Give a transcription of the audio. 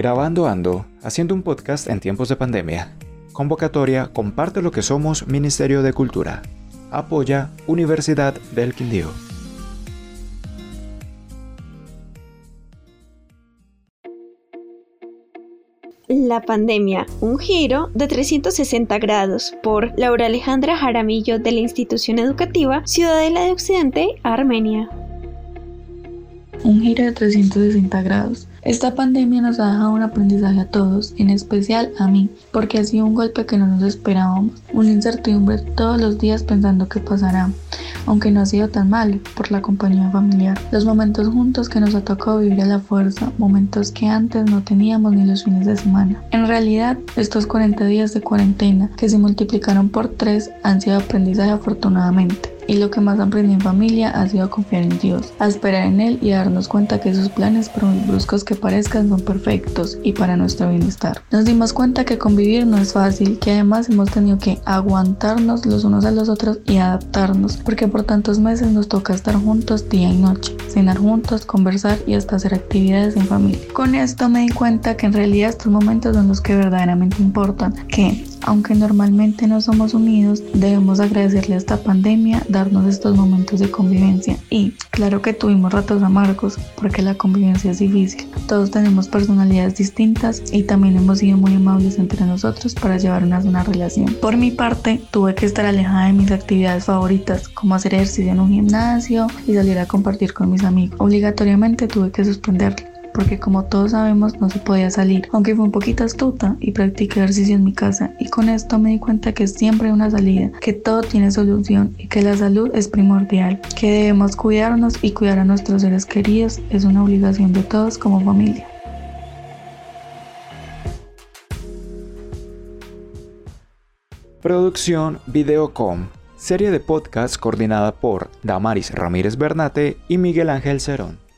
Grabando Ando, haciendo un podcast en tiempos de pandemia. Convocatoria Comparte lo que somos Ministerio de Cultura. Apoya Universidad del Quindío. La pandemia, un giro de 360 grados por Laura Alejandra Jaramillo de la institución educativa Ciudadela de Occidente, Armenia. Un giro de 360 grados. Esta pandemia nos ha dejado un aprendizaje a todos, en especial a mí, porque ha sido un golpe que no nos esperábamos, una incertidumbre todos los días pensando qué pasará, aunque no ha sido tan malo por la compañía familiar. Los momentos juntos que nos ha tocado vivir a la fuerza, momentos que antes no teníamos ni los fines de semana. En realidad, estos 40 días de cuarentena, que se multiplicaron por 3, han sido aprendizaje afortunadamente y lo que más aprendí en familia ha sido confiar en Dios, a esperar en Él y a darnos cuenta que sus planes, por muy bruscos que parezcan, son perfectos y para nuestro bienestar. Nos dimos cuenta que convivir no es fácil, que además hemos tenido que aguantarnos los unos a los otros y adaptarnos, porque por tantos meses nos toca estar juntos día y noche, cenar juntos, conversar y hasta hacer actividades en familia. Con esto me di cuenta que en realidad estos momentos son los que verdaderamente importan, que aunque normalmente no somos unidos, debemos agradecerle a esta pandemia darnos estos momentos de convivencia. Y claro que tuvimos ratos amargos, porque la convivencia es difícil. Todos tenemos personalidades distintas y también hemos sido muy amables entre nosotros para llevar una relación. Por mi parte, tuve que estar alejada de mis actividades favoritas, como hacer ejercicio en un gimnasio y salir a compartir con mis amigos. Obligatoriamente tuve que suspenderlo porque como todos sabemos no se podía salir, aunque fue un poquito astuta y practiqué ejercicio en mi casa y con esto me di cuenta que siempre hay una salida, que todo tiene solución y que la salud es primordial, que debemos cuidarnos y cuidar a nuestros seres queridos es una obligación de todos como familia. Producción Videocom, serie de podcast coordinada por Damaris Ramírez Bernate y Miguel Ángel Cerón.